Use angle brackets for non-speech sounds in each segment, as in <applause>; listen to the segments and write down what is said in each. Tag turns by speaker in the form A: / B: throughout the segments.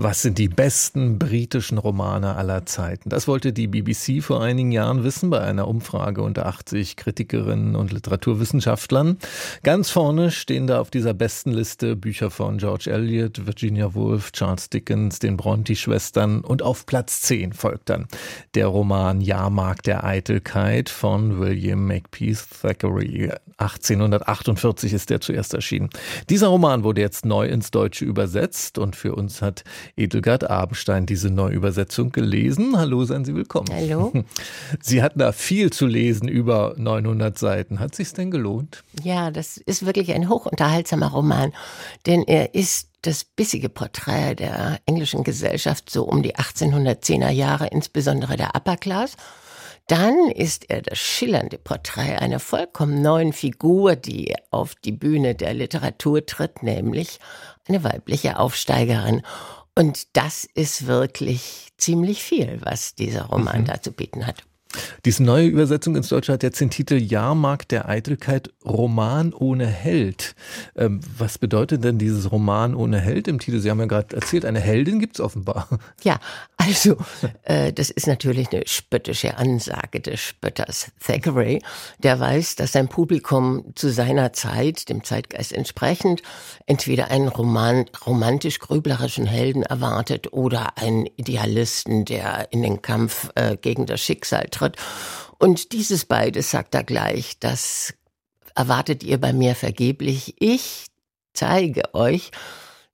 A: was sind die besten britischen Romane aller Zeiten? Das wollte die BBC vor einigen Jahren wissen bei einer Umfrage unter 80 Kritikerinnen und Literaturwissenschaftlern. Ganz vorne stehen da auf dieser besten Liste Bücher von George Eliot, Virginia Woolf, Charles Dickens, den Bronte-Schwestern und auf Platz 10 folgt dann der Roman Jahrmarkt der Eitelkeit von William Makepeace Thackeray. 1848 ist der zuerst erschienen. Dieser Roman wurde jetzt neu ins Deutsche übersetzt und für uns hat Edelgard Abenstein diese Neuübersetzung gelesen. Hallo, seien Sie willkommen.
B: Hallo. <laughs>
A: Sie hatten da viel zu lesen, über 900 Seiten. Hat sich's denn gelohnt?
B: Ja, das ist wirklich ein hochunterhaltsamer Roman, denn er ist das bissige Porträt der englischen Gesellschaft so um die 1810er Jahre, insbesondere der Upper Class. Dann ist er das schillernde Porträt einer vollkommen neuen Figur, die auf die Bühne der Literatur tritt, nämlich eine weibliche Aufsteigerin. Und das ist wirklich ziemlich viel, was dieser Roman mhm. da zu bieten hat.
A: Diese neue Übersetzung ins Deutsche hat jetzt den Titel Jahrmarkt der Eitelkeit, Roman ohne Held. Ähm, was bedeutet denn dieses Roman ohne Held im Titel? Sie haben ja gerade erzählt, eine Heldin gibt es offenbar.
B: Ja, also äh, das ist natürlich eine spöttische Ansage des Spötters Thackeray. Der weiß, dass sein Publikum zu seiner Zeit, dem Zeitgeist entsprechend, entweder einen Roman, romantisch-grüblerischen Helden erwartet oder einen Idealisten, der in den Kampf äh, gegen das Schicksal tritt. Und dieses beides sagt er gleich, das erwartet ihr bei mir vergeblich. Ich zeige euch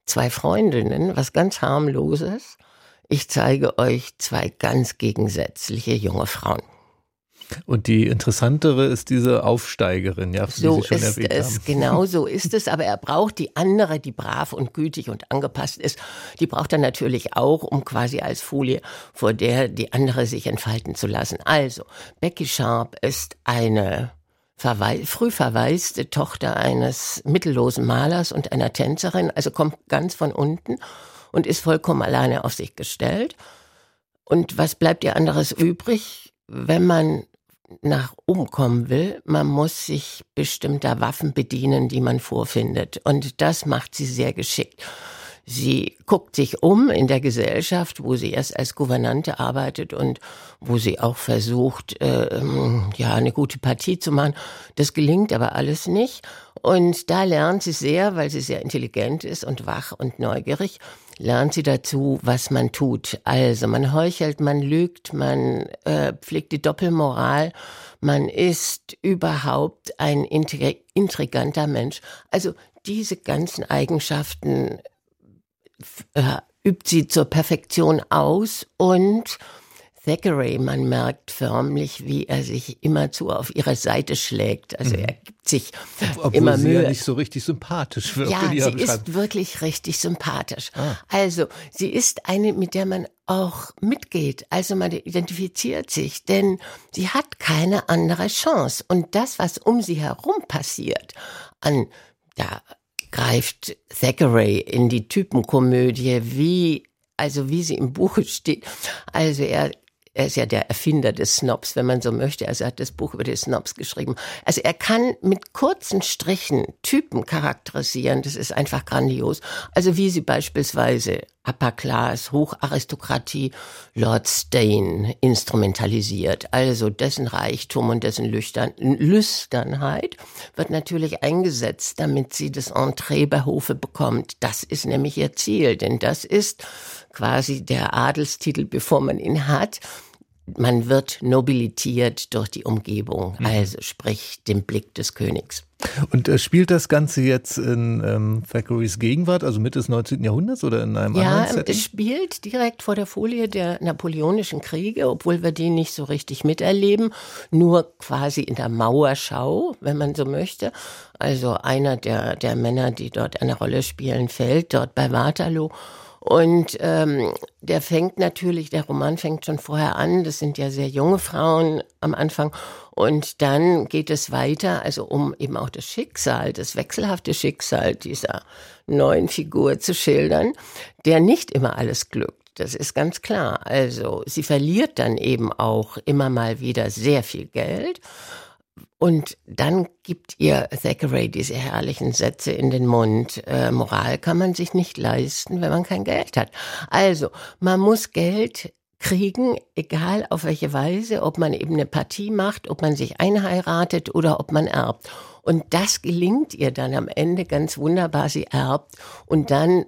B: zwei Freundinnen, was ganz harmloses. Ich zeige euch zwei ganz gegensätzliche junge Frauen.
A: Und die interessantere ist diese Aufsteigerin, ja,
B: so
A: die Sie schon
B: ist
A: erwähnt
B: es,
A: haben.
B: Genau so <laughs> ist es. Aber er braucht die andere, die brav und gütig und angepasst ist. Die braucht er natürlich auch, um quasi als Folie, vor der die andere sich entfalten zu lassen. Also, Becky Sharp ist eine verwei früh verwaiste Tochter eines mittellosen Malers und einer Tänzerin, also kommt ganz von unten und ist vollkommen alleine auf sich gestellt. Und was bleibt ihr anderes übrig, wenn man nach oben kommen will, man muss sich bestimmter Waffen bedienen, die man vorfindet. Und das macht sie sehr geschickt. Sie guckt sich um in der Gesellschaft, wo sie erst als Gouvernante arbeitet und wo sie auch versucht, äh, ja, eine gute Partie zu machen. Das gelingt aber alles nicht. Und da lernt sie sehr, weil sie sehr intelligent ist und wach und neugierig, lernt sie dazu, was man tut. Also man heuchelt, man lügt, man äh, pflegt die Doppelmoral, man ist überhaupt ein intriganter Mensch. Also diese ganzen Eigenschaften äh, übt sie zur Perfektion aus und Thackeray, man merkt förmlich, wie er sich immerzu auf ihre Seite schlägt. Also mhm. er sich
A: Obwohl
B: immer
A: sie
B: Mühe.
A: ja nicht so richtig sympathisch wirkt.
B: Ja, sie ist wirklich richtig sympathisch.
A: Ah.
B: Also, sie ist eine, mit der man auch mitgeht. Also man identifiziert sich, denn sie hat keine andere Chance. Und das, was um sie herum passiert, an, ja, greift Thackeray in die Typenkomödie, wie also wie sie im Buche steht. Also er er ist ja der Erfinder des Snobs, wenn man so möchte. Also er hat das Buch über die Snobs geschrieben. Also er kann mit kurzen Strichen Typen charakterisieren. Das ist einfach grandios. Also wie sie beispielsweise Upper Class, Hocharistokratie, Lord Stain instrumentalisiert. Also dessen Reichtum und dessen Lüchtern, Lüsternheit wird natürlich eingesetzt, damit sie das Entree bei Hofe bekommt. Das ist nämlich ihr Ziel, denn das ist quasi der Adelstitel, bevor man ihn hat man wird nobilitiert durch die Umgebung, mhm. also sprich dem Blick des Königs.
A: Und äh, spielt das Ganze jetzt in ähm, Thackeray's Gegenwart, also Mitte des 19. Jahrhunderts oder in einem
B: ja,
A: anderen Setting?
B: Ja, es spielt direkt vor der Folie der napoleonischen Kriege, obwohl wir die nicht so richtig miterleben, nur quasi in der Mauerschau, wenn man so möchte. Also einer der, der Männer, die dort eine Rolle spielen, fällt dort bei Waterloo. Und ähm, der fängt natürlich, der Roman fängt schon vorher an. Das sind ja sehr junge Frauen am Anfang. Und dann geht es weiter, also um eben auch das Schicksal, das wechselhafte Schicksal dieser neuen Figur zu schildern, der nicht immer alles glückt. Das ist ganz klar. Also sie verliert dann eben auch immer mal wieder sehr viel Geld Und dann gibt ihr Thackeray diese herrlichen Sätze in den Mund. Äh, Moral kann man sich nicht leisten, wenn man kein Geld hat. Also, man muss Geld kriegen, egal auf welche Weise, ob man eben eine Partie macht, ob man sich einheiratet oder ob man erbt. Und das gelingt ihr dann am Ende ganz wunderbar. Sie erbt und dann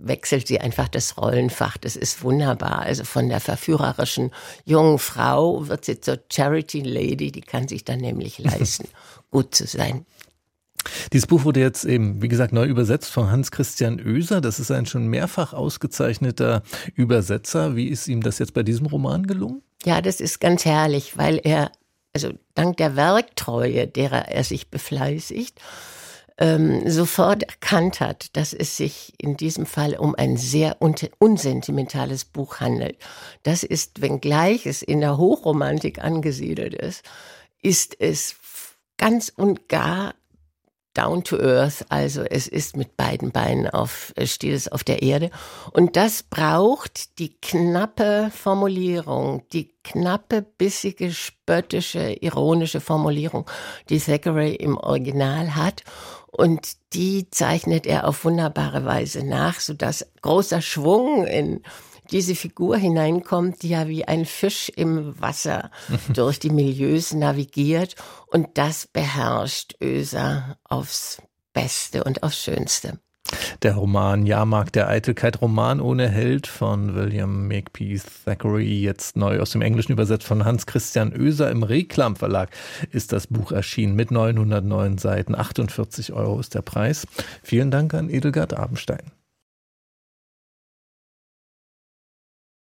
B: wechselt sie einfach das Rollenfach. Das ist wunderbar. Also von der verführerischen jungen Frau wird sie zur Charity Lady. Die kann sich dann nämlich <laughs> leisten, gut zu sein.
A: Dieses Buch wurde jetzt eben, wie gesagt, neu übersetzt von Hans-Christian Oeser. Das ist ein schon mehrfach ausgezeichneter Übersetzer. Wie ist ihm das jetzt bei diesem Roman gelungen?
B: Ja, das ist ganz herrlich, weil er, also dank der Werktreue, derer er sich befleißigt, ähm, sofort erkannt hat, dass es sich in diesem Fall um ein sehr unsentimentales Buch handelt. Das ist, wenngleich es in der Hochromantik angesiedelt ist, ist es ganz und gar down to earth, also es ist mit beiden Beinen auf, steht es auf der Erde. Und das braucht die knappe Formulierung, die knappe, bissige, spöttische, ironische Formulierung, die Thackeray im Original hat. Und die zeichnet er auf wunderbare Weise nach, sodass großer Schwung in diese Figur hineinkommt, die ja wie ein Fisch im Wasser <laughs> durch die Milieus navigiert. Und das beherrscht Öser aufs Beste und aufs Schönste.
A: Der Roman Jahrmarkt der Eitelkeit, Roman ohne Held von William Makepeace Thackeray, jetzt neu aus dem Englischen übersetzt von Hans Christian Oeser im Reklam Verlag, ist das Buch erschienen mit 909 Seiten. 48 Euro ist der Preis. Vielen Dank an Edelgard Abenstein.